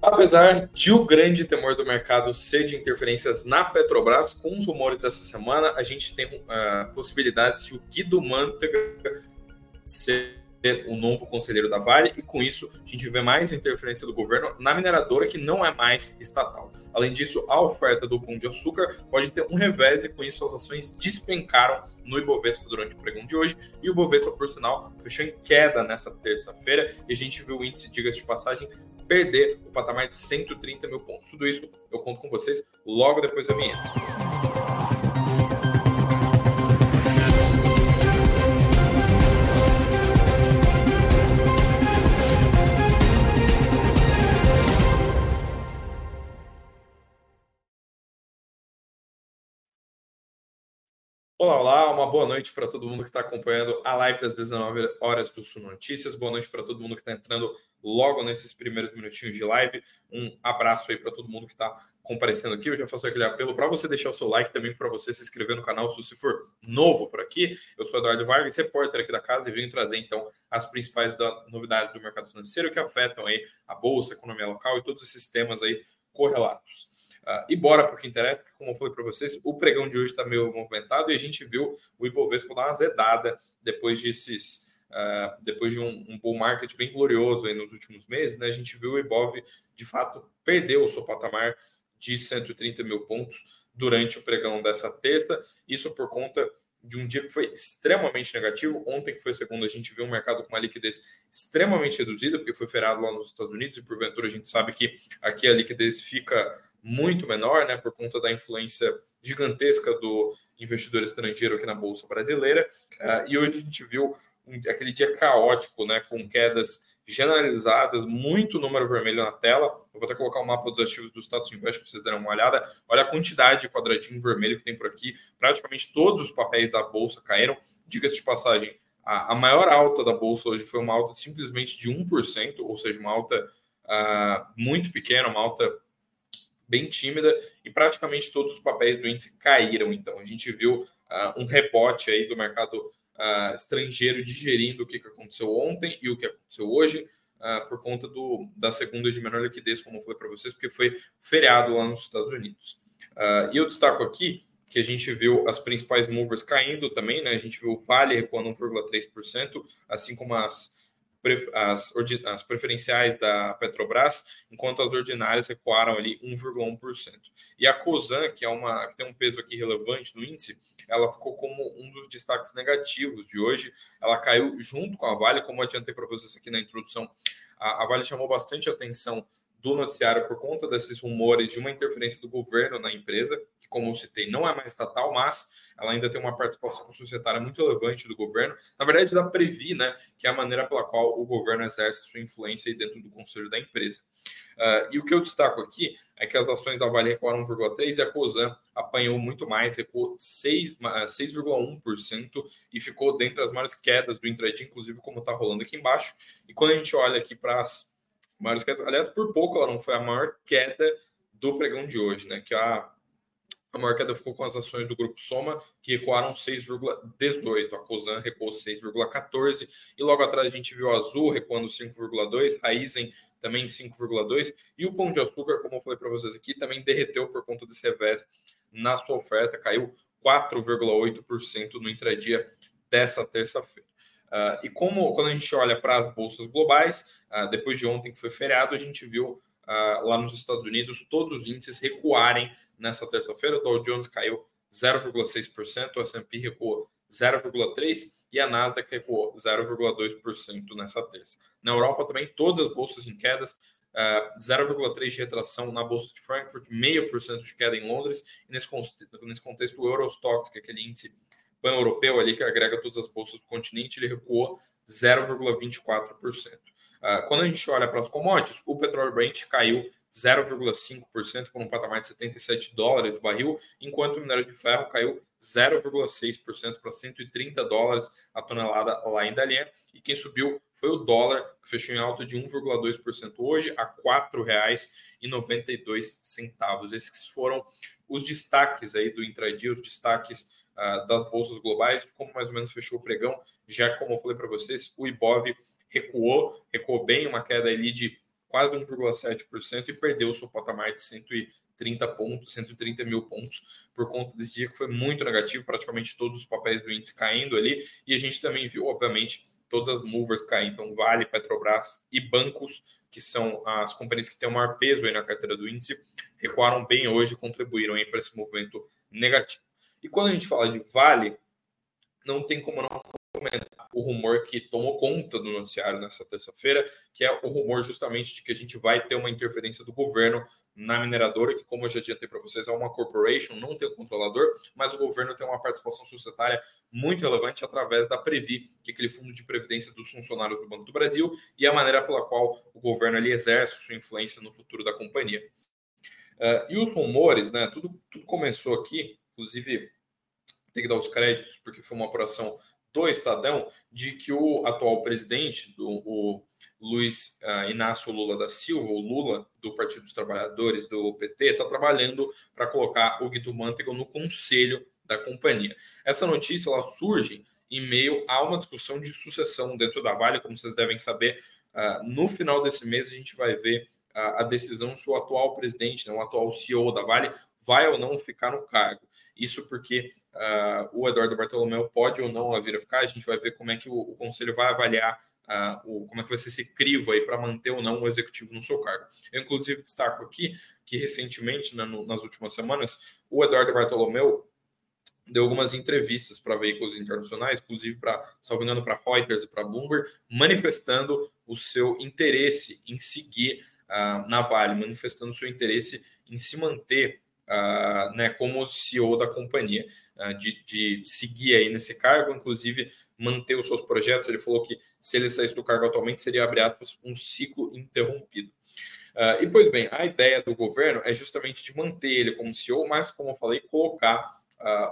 Apesar de o grande temor do mercado ser de interferências na Petrobras, com os rumores dessa semana, a gente tem uh, possibilidades de o Guido Mantega ser o novo conselheiro da Vale, e com isso a gente vê mais interferência do governo na mineradora, que não é mais estatal. Além disso, a oferta do pão de açúcar pode ter um revés, e com isso as ações despencaram no Ibovespa durante o pregão de hoje, e o Ibovespa, por sinal, fechou em queda nessa terça-feira, e a gente viu o índice, diga-se de passagem, perder o patamar de 130 mil pontos. Tudo isso eu conto com vocês logo depois da vinheta. Olá, olá, uma boa noite para todo mundo que está acompanhando a live das 19 horas do Sul Notícias. Boa noite para todo mundo que está entrando logo nesses primeiros minutinhos de live. Um abraço aí para todo mundo que está comparecendo aqui. Eu já faço aquele apelo para você deixar o seu like também, para você se inscrever no canal se você for novo por aqui. Eu sou Eduardo Vargas, repórter aqui da casa, e venho trazer então as principais novidades do mercado financeiro que afetam aí a bolsa, a economia local e todos esses temas aí correlatos. Uh, e bora para o que interessa, porque, como eu falei para vocês, o pregão de hoje está meio movimentado e a gente viu o Ibovespa dar uma zedada depois desses. Uh, depois de um, um bull market bem glorioso aí nos últimos meses, né, a gente viu o Ibov de fato perder o seu patamar de 130 mil pontos durante o pregão dessa terça. Isso por conta de um dia que foi extremamente negativo. Ontem, que foi segundo, a gente viu um mercado com uma liquidez extremamente reduzida, porque foi feriado lá nos Estados Unidos, e porventura a gente sabe que aqui a liquidez fica muito menor, né, por conta da influência gigantesca do investidor estrangeiro aqui na bolsa brasileira. Uh, e hoje a gente viu um, aquele dia caótico, né, com quedas generalizadas, muito número vermelho na tela. Eu vou até colocar o mapa dos ativos do status invest para vocês darem uma olhada. Olha a quantidade de quadradinho vermelho que tem por aqui. Praticamente todos os papéis da bolsa caíram. Diga-se de passagem, a, a, maior alta da bolsa hoje foi uma alta simplesmente de 1%, ou seja, uma alta uh, muito pequena, uma alta bem tímida e praticamente todos os papéis do índice caíram. Então, a gente viu uh, um rebote aí do mercado uh, estrangeiro digerindo o que, que aconteceu ontem e o que aconteceu hoje. Uh, por conta do, da segunda de menor liquidez, como eu falei para vocês, porque foi feriado lá nos Estados Unidos. e eu destaco aqui que a gente viu as principais movers caindo também, né? A gente viu o Vale recuando 1,3%, assim como as as, as preferenciais da Petrobras, enquanto as ordinárias recuaram ali 1,1%. E a COSAN, que é uma que tem um peso aqui relevante no índice, ela ficou como um dos destaques negativos de hoje. Ela caiu junto com a Vale, como adiantei para vocês aqui na introdução. A, a Vale chamou bastante atenção do noticiário por conta desses rumores de uma interferência do governo na empresa, que, como eu citei, não é mais estatal, mas ela ainda tem uma participação societária muito relevante do governo. Na verdade, da Previ, né, que é a maneira pela qual o governo exerce sua influência dentro do conselho da empresa. Uh, e o que eu destaco aqui é que as ações da Vale recuaram 1,3% e a COSAN apanhou muito mais, recuou 6,1% e ficou dentre as maiores quedas do intraday, inclusive como está rolando aqui embaixo. E quando a gente olha aqui para as maiores quedas, aliás, por pouco ela não foi a maior queda do pregão de hoje, né? Que a a maior queda ficou com as ações do grupo Soma, que recuaram 6,18. A Cosan recuou 6,14. E logo atrás a gente viu a Azul recuando 5,2. A Isen também 5,2. E o Pão de Açúcar, como eu falei para vocês aqui, também derreteu por conta desse revés na sua oferta. Caiu 4,8% no intradia dessa terça-feira. Uh, e como quando a gente olha para as bolsas globais, uh, depois de ontem que foi feriado, a gente viu uh, lá nos Estados Unidos todos os índices recuarem nessa terça-feira. O Dow Jones caiu 0,6%, o S&P recuou 0,3% e a Nasdaq recuou 0,2% nessa terça. Na Europa também, todas as bolsas em quedas, uh, 0,3% de retração na Bolsa de Frankfurt, 0,5% de queda em Londres, e nesse, nesse contexto o Eurostox, que é aquele índice pan-europeu ali que agrega todas as bolsas do continente, ele recuou 0,24%. Uh, ah, quando a gente olha para as commodities, o petróleo Brent caiu 0,5% por um patamar de 77 dólares o barril, enquanto o minério de ferro caiu 0,6% para 130 dólares a tonelada lá em Dalian. E quem subiu foi o dólar, que fechou em alta de 1,2% hoje a R$ 4,92. Esses foram os destaques aí do intradia, os destaques uh, das bolsas globais, como mais ou menos fechou o pregão. Já como eu falei para vocês, o Ibov recuou, recuou bem, uma queda ali de quase 1,7% e perdeu o seu patamar de 130 pontos, 130 mil pontos, por conta desse dia que foi muito negativo, praticamente todos os papéis do índice caindo ali, e a gente também viu, obviamente, todas as movers caindo, então Vale, Petrobras e bancos, que são as companhias que têm o maior peso aí na carteira do índice, recuaram bem hoje e contribuíram para esse movimento negativo. E quando a gente fala de Vale, não tem como não comentar o rumor que tomou conta do noticiário nessa terça-feira, que é o rumor justamente de que a gente vai ter uma interferência do governo na mineradora, que, como eu já adiantei para vocês, é uma corporation, não tem o controlador, mas o governo tem uma participação societária muito relevante através da Previ, que é aquele fundo de previdência dos funcionários do Banco do Brasil, e a maneira pela qual o governo ali exerce sua influência no futuro da companhia. Uh, e os rumores, né? Tudo, tudo começou aqui, inclusive tem que dar os créditos, porque foi uma operação do Estadão, de que o atual presidente, do, o Luiz uh, Inácio Lula da Silva, o Lula do Partido dos Trabalhadores, do PT, está trabalhando para colocar o Guido Mantega no conselho da companhia. Essa notícia ela surge em meio a uma discussão de sucessão dentro da Vale, como vocês devem saber. Uh, no final desse mês, a gente vai ver uh, a decisão se o atual presidente, né, o atual CEO da Vale, vai ou não ficar no cargo. Isso porque uh, o Eduardo Bartolomeu pode ou não vir a ficar. A gente vai ver como é que o, o conselho vai avaliar uh, o, como é que vai ser esse crivo aí para manter ou não o executivo no seu cargo. Eu, inclusive, destaco aqui que recentemente, né, no, nas últimas semanas, o Eduardo Bartolomeu deu algumas entrevistas para veículos internacionais, inclusive para, salvo engano, para Reuters e para Bloomberg, manifestando o seu interesse em seguir uh, na Vale, manifestando o seu interesse em se manter uh, né, como CEO da companhia, uh, de, de seguir aí nesse cargo, inclusive manter os seus projetos. Ele falou que se ele saísse do cargo atualmente, seria, abre aspas, um ciclo interrompido. Uh, e, pois bem, a ideia do governo é justamente de manter ele como CEO, mas, como eu falei, colocar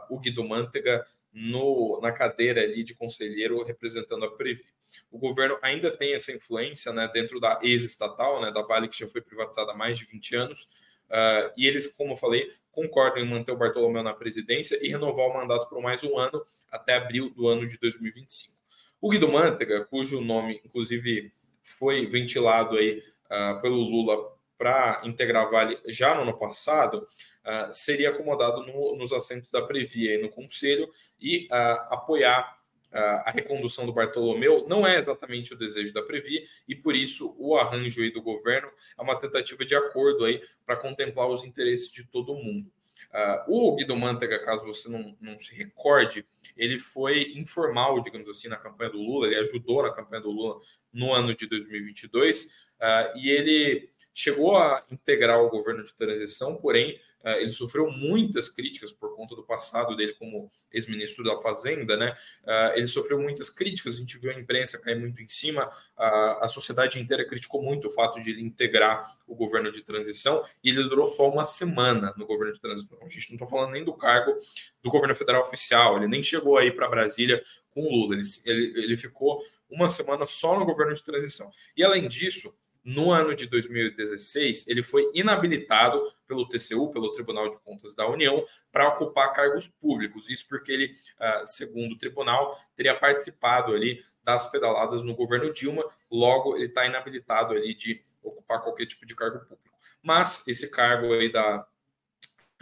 o Guido Mantega no, na cadeira ali de conselheiro representando a Previ. O governo ainda tem essa influência né, dentro da ex-estatal, né, da Vale, que já foi privatizada há mais de 20 anos, uh, e eles, como eu falei, concordam em manter o Bartolomeu na presidência e renovar o mandato por mais um ano, até abril do ano de 2025. O Guido Mantega, cujo nome, inclusive, foi ventilado aí uh, pelo Lula para integrar Vale já no ano passado, uh, seria acomodado no, nos assentos da Previa e no Conselho e apoiar a recondução do Bartolomeu não é exatamente o desejo da Previ e por isso o arranjo aí do governo é uma tentativa de acordo aí para contemplar os interesses de todo mundo. Uh, o Guido Mantega, caso você não, não se recorde, ele foi informal, digamos assim, na campanha do Lula, ele ajudou na campanha do Lula no ano de 2022 uh, e ele chegou a integrar o governo de transição, porém ele sofreu muitas críticas por conta do passado dele como ex-ministro da Fazenda, né? Uh, ele sofreu muitas críticas, a gente viu a imprensa cair muito em cima, a sociedade inteira criticou muito o fato de ele integrar o governo de transição e ele durou só uma semana no governo de transição. A gente não está falando nem do cargo do governo federal oficial, ele nem chegou aí para Brasília com o Lula, ele, ele, ele ficou uma semana só no governo de transição. E além disso, no ano de 2016, ele foi inabilitado pelo TCU, pelo Tribunal de Contas da União, para ocupar cargos públicos. Isso porque ele, ah, segundo o tribunal, teria participado ali das pedaladas no governo Dilma, logo ele está inabilitado ali de ocupar qualquer tipo de cargo público. Mas esse cargo aí da,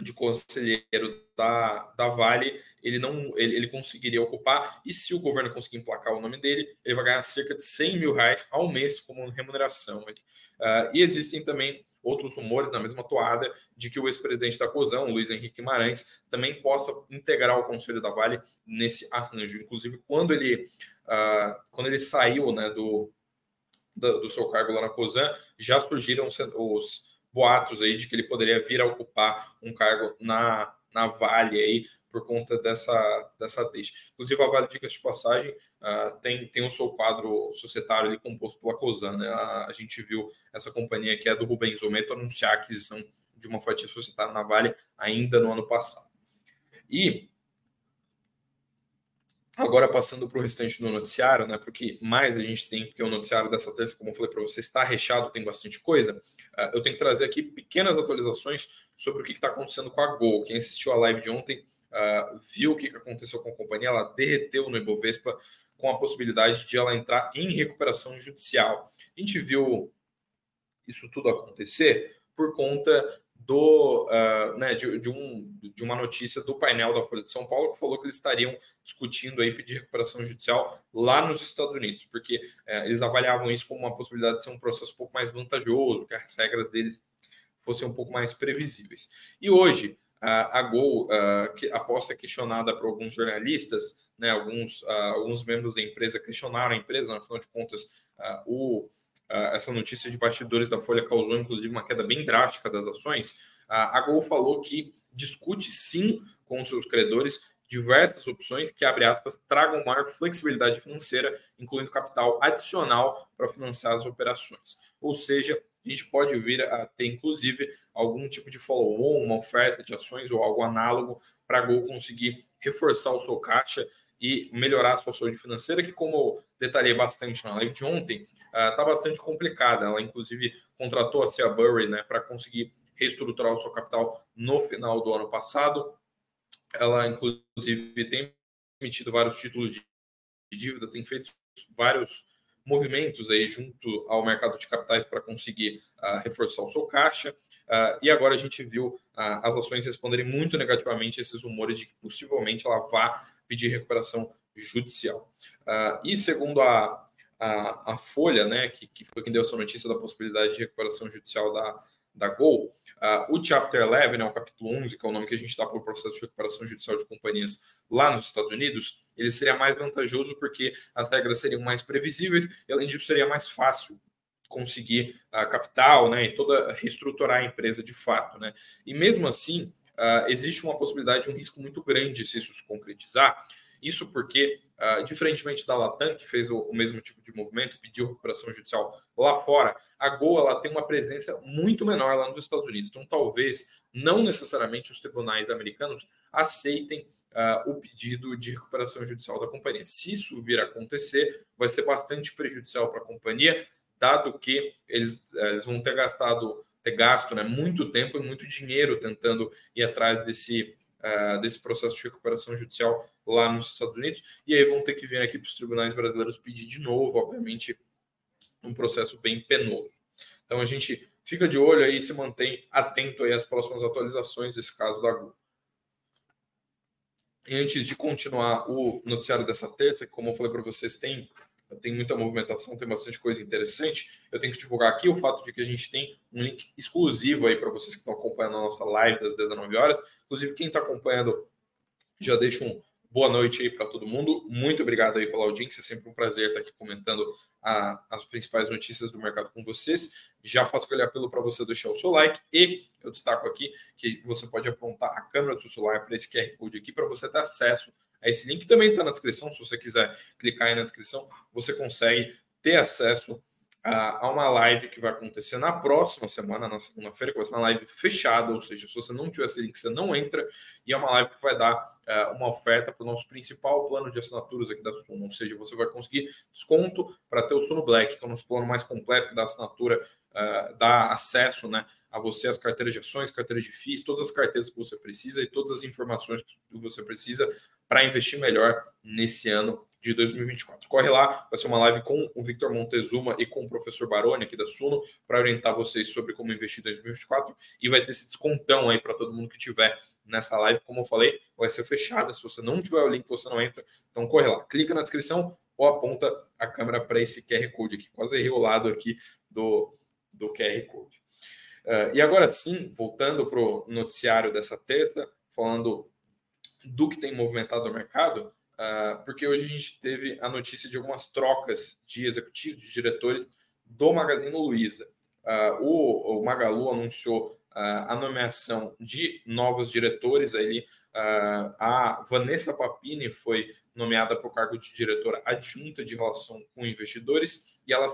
de conselheiro da, da Vale, ele não ele, ele, conseguiria ocupar, e se o governo conseguir emplacar o nome dele, ele vai ganhar cerca de 100 mil reais ao mês como remuneração. Uh, e existem também outros rumores na mesma toada de que o ex-presidente da COSAN, Luiz Henrique Guimarães, também possa integrar o Conselho da Vale nesse arranjo. Inclusive, quando ele, uh, quando ele saiu né, do, do, do seu cargo lá na COSAN, já surgiram os boatos aí de que ele poderia vir a ocupar um cargo na, na Vale aí por conta dessa, dessa deixa. Inclusive, a Vale, dicas de passagem, uh, tem, tem o seu quadro societário ali composto pela COSAN. Né? A, a, gente viu essa companhia que é do Rubens Ometo anunciar a aquisição de uma fatia societária na Vale ainda no ano passado. E Agora, passando para o restante do noticiário, né? Porque mais a gente tem, porque o noticiário dessa terça, como eu falei para você, está recheado, tem bastante coisa. Uh, eu tenho que trazer aqui pequenas atualizações sobre o que está acontecendo com a Gol. Quem assistiu a live de ontem uh, viu o que aconteceu com a companhia, ela derreteu no Ibovespa com a possibilidade de ela entrar em recuperação judicial. A gente viu isso tudo acontecer por conta do, uh, né, de, de, um, de uma notícia do painel da Folha de São Paulo que falou que eles estariam discutindo aí pedir recuperação judicial lá nos Estados Unidos, porque uh, eles avaliavam isso como uma possibilidade de ser um processo um pouco mais vantajoso, que as regras deles fossem um pouco mais previsíveis. E hoje, a Gol, que, após ser questionada por alguns jornalistas, né, alguns, alguns membros da empresa questionaram a empresa, afinal de contas, o essa notícia de bastidores da Folha causou, inclusive, uma queda bem drástica das ações. a Gol falou que discute sim com seus credores diversas opções que, abre aspas, tragam maior flexibilidade financeira, incluindo capital adicional para financiar as operações. Ou seja, a gente pode vir a ter, inclusive, algum tipo de follow-on, uma oferta de ações ou algo análogo para a Gol conseguir reforçar o seu caixa e melhorar a sua saúde financeira, que, como eu detalhei bastante na live de ontem, está uh, bastante complicada. Ela, inclusive, contratou a Cia Burry né, para conseguir reestruturar o seu capital no final do ano passado. Ela, inclusive, tem emitido vários títulos de dívida, tem feito vários movimentos aí junto ao mercado de capitais para conseguir uh, reforçar o seu caixa. Uh, e agora a gente viu uh, as ações responderem muito negativamente a esses rumores de que possivelmente ela vá pedir recuperação judicial. E segundo a, a, a, Folha, né, que, que foi quem deu essa notícia da possibilidade de recuperação judicial da, da Gol, uh, o Chapter 11, né, o capítulo 11, que é o nome que a gente dá para o processo de recuperação judicial de companhias lá nos Estados Unidos, ele seria mais vantajoso porque as regras seriam mais previsíveis e, além disso, seria mais fácil conseguir uh, capital né, e toda reestruturar a empresa de fato. Né? E mesmo assim, uh, existe uma possibilidade, um risco muito grande se isso se concretizar. Isso porque, uh, diferentemente da Latam, que fez o, o, mesmo tipo de movimento, pediu recuperação judicial lá fora, a Gol ela tem uma presença muito menor lá nos Estados Unidos. Então, talvez, não necessariamente os tribunais americanos aceitem uh, o pedido de recuperação judicial da companhia. Se isso vir a acontecer, vai ser bastante prejudicial para a companhia, dado que eles, eh, eles vão ter gastado ter gasto né, muito tempo e muito dinheiro tentando ir atrás desse, uh, desse processo de recuperação judicial lá nos Estados Unidos, e aí vão ter que vir aqui para os tribunais brasileiros pedir de novo, obviamente, um processo bem penoso. Então a gente fica de olho aí e se mantém atento aí às próximas atualizações desse caso da Google. E antes de continuar o noticiário dessa terça, que como eu falei para vocês, tem tem muita movimentação, tem bastante coisa interessante. Eu tenho que divulgar aqui o fato de que a gente tem um link exclusivo aí para vocês que estão acompanhando a nossa live das 19 horas. Inclusive, quem está acompanhando, já deixa um boa noite aí para todo mundo. Muito obrigado aí pela audiência. É sempre um prazer estar aqui comentando a, as principais notícias do mercado com vocês. Já faço aquele apelo para você deixar o seu like e eu destaco aqui que você pode apontar a câmera do seu celular para esse QR Code aqui para você ter acesso esse link também está na descrição. Se você quiser clicar aí na descrição, você consegue ter acesso a, uma live que vai acontecer na próxima semana, na segunda-feira, que vai ser uma live fechada, ou seja, se você não tiver esse link, você não entra, e é uma live que vai dar uh, uma oferta para o nosso principal plano de assinaturas aqui da Suno, ou seja, você vai conseguir desconto para ter o Suno Black, que é o nosso plano mais completo dá assinatura, uh, dá acesso né, a você as carteiras de ações, carteiras de FIIs, todas as carteiras que você precisa e todas as informações que você precisa para investir melhor nesse ano de 2024. Corre lá, vai ser uma live com o Victor Montezuma e com o professor Baroni aqui da Suno para orientar vocês sobre como investir em 2024 e vai ter esse descontão aí para todo mundo que tiver nessa live, como eu falei, vai ser fechada, se você não tiver o link, você não entra. Então corre lá, clica na descrição ou aponta a câmera para esse QR Code aqui. Quase errei o lado aqui do, do QR Code. Uh, e agora sim, voltando para o noticiário dessa terça, falando do que tem movimentado o mercado, uh, porque hoje a gente teve a notícia de algumas trocas de executivos, de diretores do Magazine Luiza. Uh, o, Magalu anunciou a nomeação de novos diretores. Aí, a Vanessa Papini foi nomeada para o cargo de diretora adjunta de relação com investidores e ela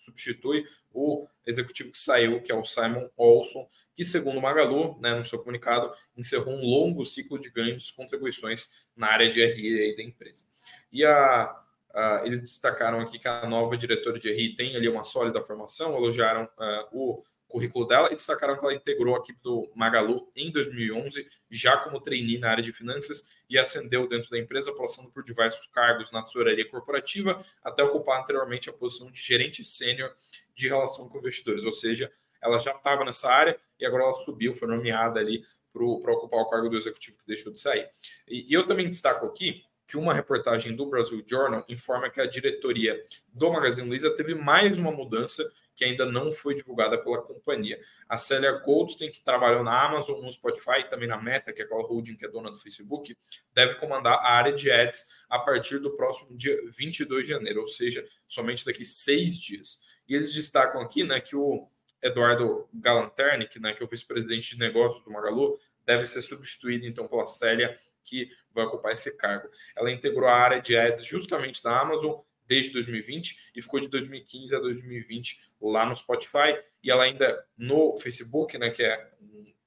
substitui o executivo que saiu, que é o Simon Olson, que, segundo o Magalu, né, no seu comunicado, encerrou um longo ciclo de grandes contribuições na área de RI da empresa. E a, a, eles destacaram aqui que a nova diretora de RI tem ali uma sólida formação, elogiaram uh, o currículo dela e destacaram que ela integrou a equipe do Magalu em 2011, já como trainee na área de finanças e ascendeu dentro da empresa, passando por diversos cargos na tesouraria corporativa, até ocupar anteriormente a posição de gerente sênior de relação com investidores, ou seja, ela já estava nessa área e agora ela subiu, foi nomeada ali para ocupar o cargo do executivo que deixou de sair. E, e eu também destaco aqui que uma reportagem do Brasil Journal informa que a diretoria do Magazine Luiza teve mais uma mudança que ainda não foi divulgada pela companhia. A Celia Goldstein, que trabalhou na Amazon, no Spotify e também na Meta, que é aquela holding que é dona do Facebook, deve comandar a área de ads a partir do próximo dia 22 de janeiro, ou seja, somente daqui seis dias. E eles destacam aqui né, que o Eduardo Galanterni, que, né, que é o vice-presidente de negócios do Magalu, deve ser substituído então pela Célia, que vai ocupar esse cargo. Ela integrou a área de ads justamente da Amazon desde 2020 e ficou de 2015 a 2020 lá no Spotify e ela ainda no Facebook, né, que é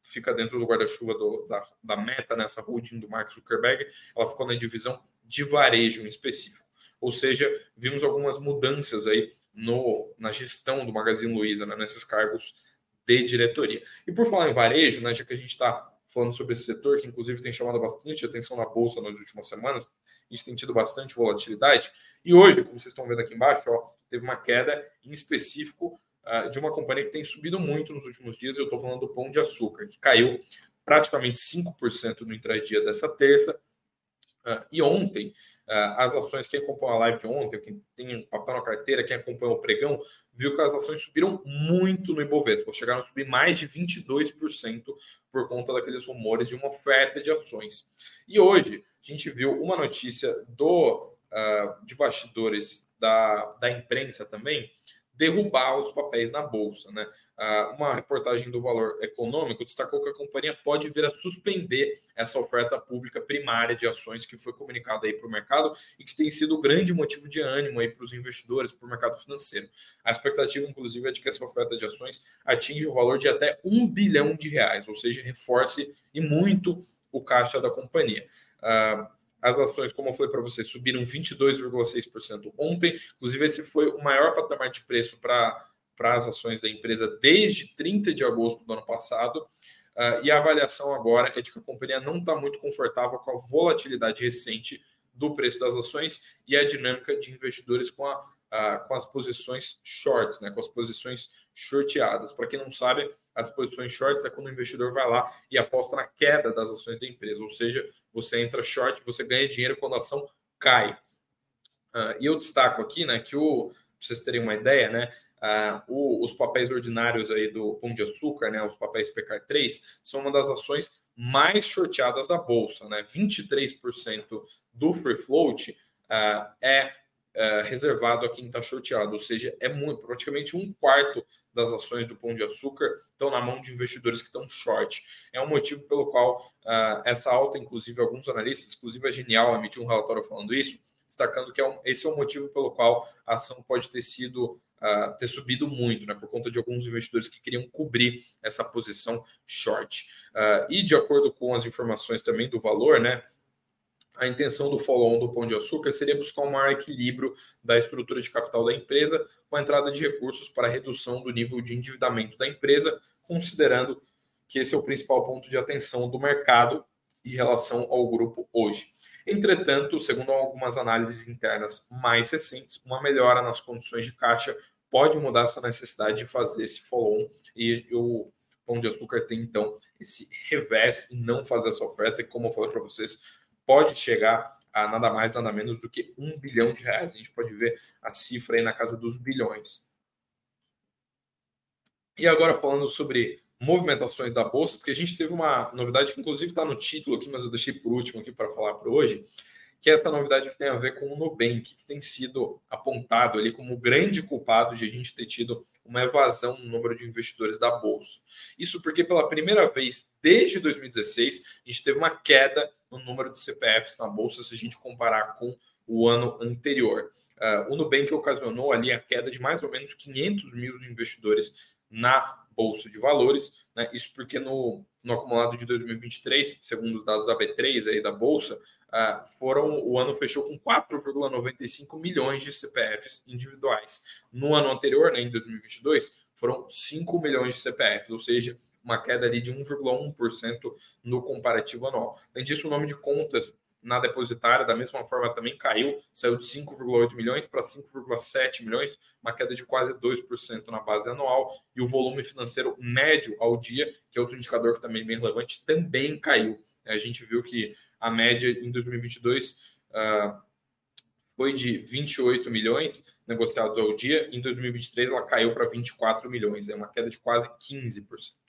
fica dentro do guarda-chuva da, da Meta nessa holding do Mark Zuckerberg, ela ficou na divisão de varejo em específico. Ou seja, vimos algumas mudanças aí no, na gestão do Magazine Luiza, né, nesses cargos de diretoria. E por falar em varejo, né, já que a gente está falando sobre esse setor, que inclusive tem chamado bastante atenção na Bolsa nas últimas semanas, a gente tem tido bastante volatilidade. E hoje, como vocês estão vendo aqui embaixo, ó, teve uma queda em específico uh, de uma companhia que tem subido muito nos últimos dias. Eu estou falando do Pão de Açúcar, que caiu praticamente 5% no intradia dessa terça. Uh, e ontem, Uh, as ações, quem acompanhou a live de ontem, quem tem papel na carteira, quem acompanhou o pregão, viu que as ações subiram muito no Ibovespa, chegaram a subir mais de 22% por conta daqueles rumores de uma oferta de ações. E hoje, a gente viu uma notícia do uh, de bastidores da, da imprensa também, derrubar os papéis na bolsa. Né? Uma reportagem do Valor Econômico destacou que a companhia pode vir a suspender essa oferta pública primária de ações que foi comunicada aí para o mercado e que tem sido o grande motivo de ânimo aí para os investidores, para o mercado financeiro. A expectativa, inclusive, é de que essa oferta de ações atinja o valor de até um bilhão de reais, ou seja, reforce e muito o caixa da companhia. Uh, as ações, como eu falei para vocês, subiram 22,6% ontem. Inclusive, esse foi o maior patamar de preço para as ações da empresa desde 30 de agosto do ano passado. Uh, e a avaliação agora é de que a companhia não está muito confortável com a volatilidade recente do preço das ações e a dinâmica de investidores com, a, uh, com as posições shorts, né, com as posições shorteadas. Para quem não sabe, as posições shorts é quando o investidor vai lá e aposta na queda das ações da empresa, ou seja, você entra short, você ganha dinheiro quando a ação cai. Uh, e eu destaco aqui, né, que o, vocês terem uma ideia, né, uh, o, os papéis ordinários aí do Pão de Açúcar, né, os papéis PK3, são uma das ações mais shorteadas da bolsa, né, 23% do free float uh, é é, reservado a quem está shorteado, ou seja, é muito, praticamente um quarto das ações do Pão de Açúcar estão na mão de investidores que estão short. É um motivo pelo qual uh, essa alta, inclusive alguns analistas, inclusive a Genial emitiu um relatório falando isso, destacando que é um, esse é o motivo pelo qual a ação pode ter sido uh, ter subido muito, né, por conta de alguns investidores que queriam cobrir essa posição short. Uh, e de acordo com as informações também do valor, né, a intenção do follow-on do Pão de Açúcar seria buscar um maior equilíbrio da estrutura de capital da empresa com a entrada de recursos para redução do nível de endividamento da empresa, considerando que esse é o principal ponto de atenção do mercado em relação ao grupo hoje. Entretanto, segundo algumas análises internas mais recentes, uma melhora nas condições de caixa pode mudar essa necessidade de fazer esse follow-on e o Pão de Açúcar tem então esse revés em não fazer essa oferta, e como eu falei para vocês, pode chegar a nada mais, nada menos do que um bilhão de reais. A gente pode ver a cifra aí na casa dos bilhões. E agora falando sobre movimentações da bolsa, porque a gente teve uma novidade que inclusive está no título aqui, mas eu deixei por último aqui para falar para hoje, que é essa novidade que tem a ver com o Nubank, que tem sido apontado ali como o grande culpado de a gente ter tido uma evasão no número de investidores da Bolsa. Isso porque pela primeira vez desde 2016 a gente teve uma queda no número de CPFs na Bolsa se a gente comparar com o ano anterior. Uh, o Nubank ocasionou ali a queda de mais ou menos 500 mil investidores na Bolsa de Valores, né? isso porque no, no acumulado de 2023, segundo os dados da B3 aí da Bolsa, Uh, foram o ano fechou com 4,95 milhões de CPFs individuais. No ano anterior, né, em 2022, foram 5 milhões de CPFs, ou seja, uma queda ali de 1,1% no comparativo anual. Além disso, o nome de contas na depositária, da mesma forma, também caiu, saiu de 5,8 milhões para 5,7 milhões, uma queda de quase 2% na base anual, e o volume financeiro médio ao dia, que é outro indicador que também é bem relevante, também caiu. A gente viu que a média em 2022 uh, foi de 28 milhões negociados ao dia, em 2023 ela caiu para 24 milhões, é uma queda de quase 15%.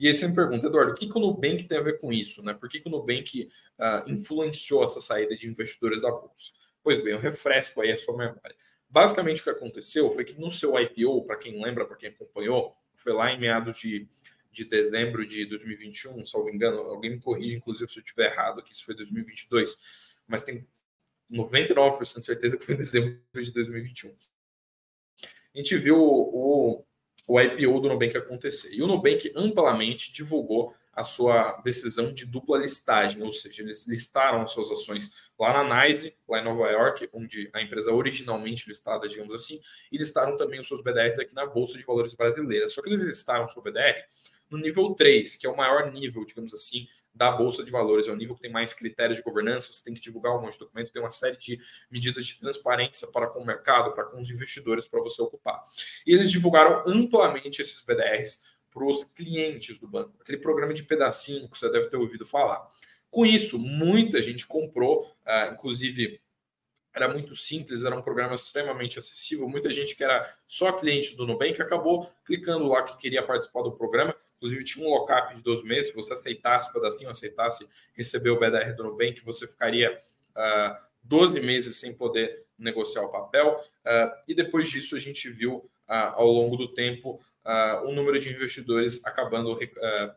E aí você me pergunta, Eduardo, o que, que o Nubank tem a ver com isso? Né? Por que, que o Nubank uh, influenciou essa saída de investidores da Bolsa? Pois bem, eu refresco aí a sua memória. Basicamente, o que aconteceu foi que no seu IPO, para quem lembra, para quem acompanhou, foi lá em meados de, de dezembro de 2021, salvo engano, alguém me corrige, inclusive, se eu estiver errado, que isso foi 2022, mas tem 99% de certeza que foi em dezembro de 2021. A gente viu o, o IPO do Nubank acontecer. E o Nubank amplamente divulgou a sua decisão de dupla listagem, ou seja, eles listaram as suas ações lá na NYSE, lá em Nova York, onde a empresa originalmente listada, digamos assim, e listaram também os seus BDRs aqui na Bolsa de Valores brasileira. Só que eles listaram o seu BDR no nível 3, que é o maior nível, digamos assim, da Bolsa de Valores, é o nível que tem mais critérios de governança, você tem que divulgar um monte de documento, tem uma série de medidas de transparência para com o mercado, para com os investidores, para você ocupar. E eles divulgaram amplamente esses BDRs para os clientes do banco, aquele programa de pedacinho que você deve ter ouvido falar. Com isso, muita gente comprou, uh, inclusive era muito simples, era um programa extremamente acessível. Muita gente que era só cliente do Nubank acabou clicando lá que queria participar do programa. Inclusive, tinha um lock-up de 12 meses. Se você aceitasse o pedacinho, aceitasse receber o BDR do Nubank, você ficaria uh, ah, 12 meses sem poder negociar o papel. Uh, e depois disso, a gente viu uh, ao longo do tempo uh, o número de investidores acabando,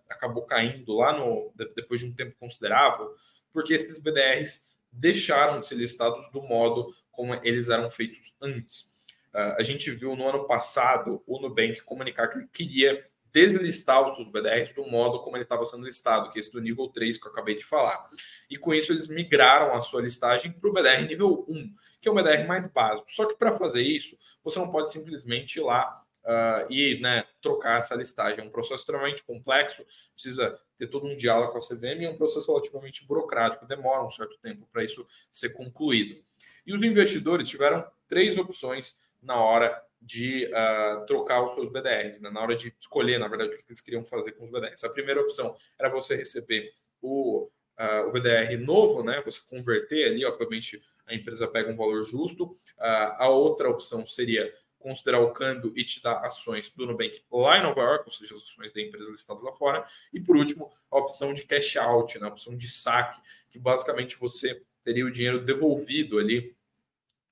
acabou caindo lá no, depois de um tempo considerável, porque esses BDRs deixaram de ser listados do modo como eles eram feitos antes. A gente viu no ano passado o Nubank comunicar que queria deslistar os BDRs do modo como ele estava sendo listado, que é esse do nível 3 que eu acabei de falar. E com isso eles migraram a sua listagem para o BDR nível 1, que é o BDR mais básico. Só que para fazer isso, você não pode simplesmente ir lá uh, e né, trocar essa listagem. É um processo extremamente complexo, precisa ter todo um diálogo com a CVM e é um processo relativamente burocrático, demora um certo tempo para isso ser concluído. E os investidores tiveram três opções na hora de uh, trocar os seus BDRs, né? na hora de escolher, na verdade, o que eles queriam fazer com os BDRs. A primeira opção era você receber o, uh, o BDR novo, né? você converter ali, obviamente a empresa pega um valor justo. Uh, a outra opção seria considerar o câmbio e te dar ações do Nubank lá em Nova York, ou seja, as ações da empresa listadas lá fora. E por último, a opção de cash out, né, a opção de saque, que basicamente você teria o dinheiro devolvido ali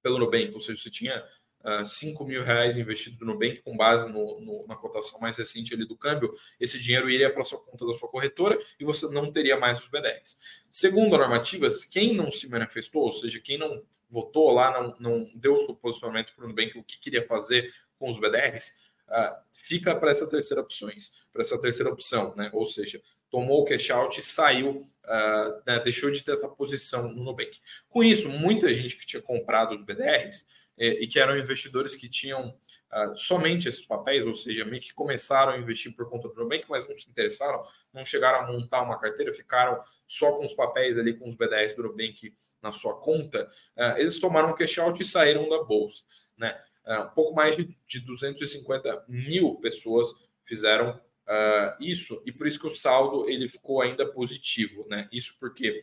pelo Nubank, ou seja, você tinha uh, ah, 5 mil reais investido no Nubank com base no, no, na cotação mais recente ali do câmbio, esse dinheiro iria para a sua conta da sua corretora e você não teria mais os BDRs. Segundo a normativa, quem não se manifestou, ou seja, quem não votou lá, não, não deu o seu posicionamento para o Nubank, o que queria fazer com os BDRs, uh, ah, fica para essa terceira opções, para essa terceira opção, né? Ou seja, tomou o cash out e saiu, uh, né? deixou de ter essa posição no Nubank. Com isso, muita gente que tinha comprado os BDRs e que eram investidores que tinham uh, somente esses papéis, ou seja, meio que começaram a investir por conta do Nubank, mas não se interessaram, não chegaram a montar uma carteira, ficaram só com os papéis ali, com os BDRs do Nubank na sua conta, uh, eles tomaram um cash out e saíram da bolsa. Né? Uh, um pouco mais de, de 250 mil pessoas fizeram isso, e por isso que o saldo ele ficou ainda positivo. Né? Isso porque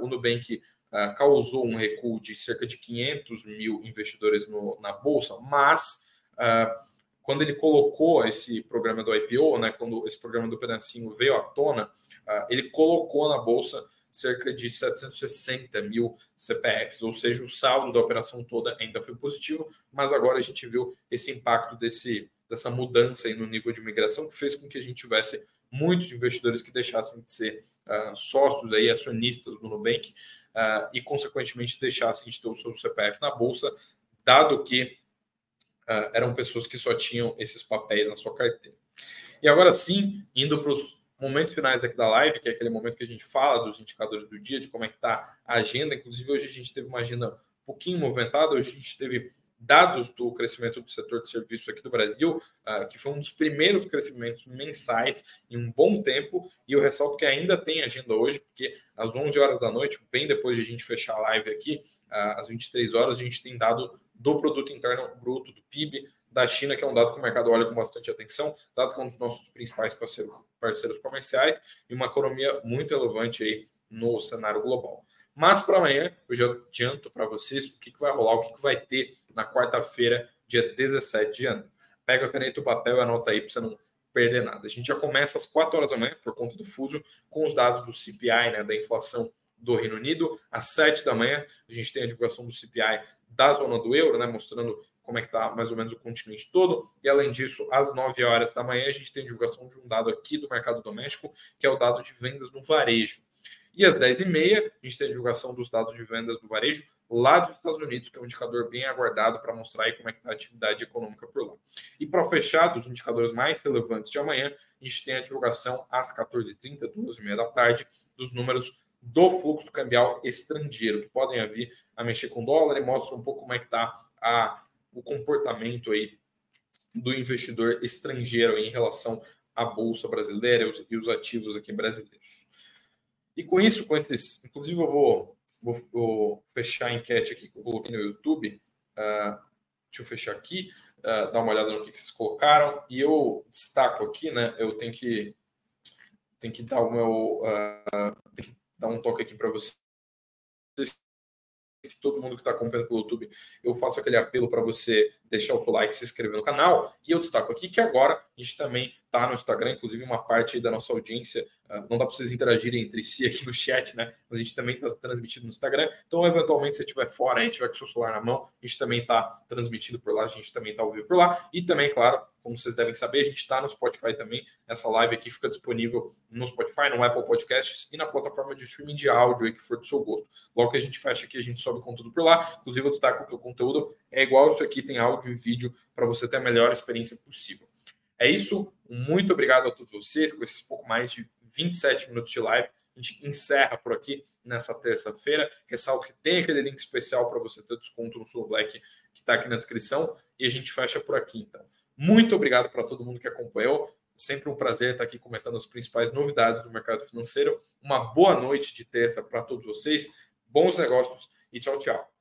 o Nubank uh, causou um recuo de cerca de 500 mil investidores no, na Bolsa, mas Uh, quando ele colocou esse programa do IPO, né, quando esse programa do pedacinho veio à tona, uh, ele colocou na bolsa cerca de 760 mil CPFs, ou seja, o saldo da operação toda ainda foi positivo, mas agora a gente viu esse impacto desse, dessa mudança no nível de migração que fez com que a gente tivesse muitos investidores que deixassem de ser uh, sócios aí, acionistas do Nubank uh, e, consequentemente, deixassem de ter o seu CPF na bolsa, dado que uh, eram pessoas que só tinham esses papéis na sua carteira. E agora sim, indo para os momentos finais aqui da live, que é aquele momento que a gente fala dos indicadores do dia, de como é que está a agenda. Inclusive, hoje a gente teve uma agenda um pouquinho movimentada, hoje a gente teve dados do crescimento do setor de serviços aqui do Brasil, uh, que foi um dos primeiros crescimentos mensais em um bom tempo, e eu ressalto que ainda tem agenda hoje, porque às 11 horas da noite, bem depois de a gente fechar a live aqui, uh, às 23 horas, a gente tem dado do produto interno bruto, do PIB, da China, que é um dado que o mercado olha com bastante atenção, dado que é um dos nossos principais parceiros, parceiros comerciais e uma economia muito relevante aí no cenário global. Mas para amanhã, eu já adianto para vocês o que, que vai rolar, o que, que vai ter na quarta-feira, dia 17 de janeiro. Pega a caneta e o papel e anota aí para você não perder nada. A gente já começa às 4 horas da manhã, por conta do fuso, com os dados do CPI, né, da inflação do Reino Unido. Às 7 da manhã, a gente tem a divulgação do CPI da zona do euro, né, mostrando como é que está mais ou menos o continente todo. E além disso, às 9 horas da manhã, a gente tem a divulgação de um dado aqui do mercado doméstico, que é o dado de vendas no varejo. E às 10h30, a gente tem a divulgação dos dados de vendas do varejo lá dos Estados Unidos, que é um indicador bem aguardado para mostrar aí como é que está a atividade econômica por lá. E para fechar, dos indicadores mais relevantes de amanhã, a gente tem a divulgação às 14h30, 2h30 da tarde, dos números do fluxo cambial estrangeiro, que podem vir a mexer com dólar e mostra um pouco como é que está o comportamento aí do investidor estrangeiro em relação à Bolsa brasileira e os ativos aqui brasileiros. E com isso, com esses, inclusive eu vou, vou, vou fechar a enquete aqui que eu coloquei no YouTube. Uh, deixa eu fechar aqui, uh, dar uma olhada no que, vocês colocaram. E eu destaco aqui, né? Eu tenho que, tenho que dar o meu. Uh, tenho que dar um toque aqui para vocês que todo mundo que está acompanhando pelo YouTube, eu faço aquele apelo para você deixar o like, se inscrever no canal. E eu destaco aqui que agora a gente também está no Instagram, inclusive uma parte da nossa audiência. Uh, não dá para vocês interagirem entre si aqui no chat, né? Mas a gente também está transmitindo no Instagram. Então, eventualmente, se estiver fora, gente tiver com seu celular na mão, a gente também está transmitindo por lá, a gente também está ao vivo por lá. E também, claro, como vocês devem saber, a gente está no Spotify também. Essa live aqui fica disponível no Spotify, no Apple Podcasts e na plataforma de streaming de áudio aí que for do seu gosto. Logo que a gente fecha aqui, a gente sobe conteúdo por lá. Inclusive, eu destaco que o conteúdo é igual isso aqui, tem áudio e vídeo para você ter a melhor experiência possível. É isso. Muito obrigado a todos vocês com esses pouco mais de 27 minutos de live. A gente encerra por aqui nessa terça-feira. Ressalto que tem aquele link especial para você ter desconto no Sul Black que está aqui na descrição. E a gente fecha por aqui, então. Muito obrigado para todo mundo que acompanhou. Sempre um prazer estar aqui comentando as principais novidades do mercado financeiro. Uma boa noite de terça para todos vocês. Bons negócios e tchau, tchau.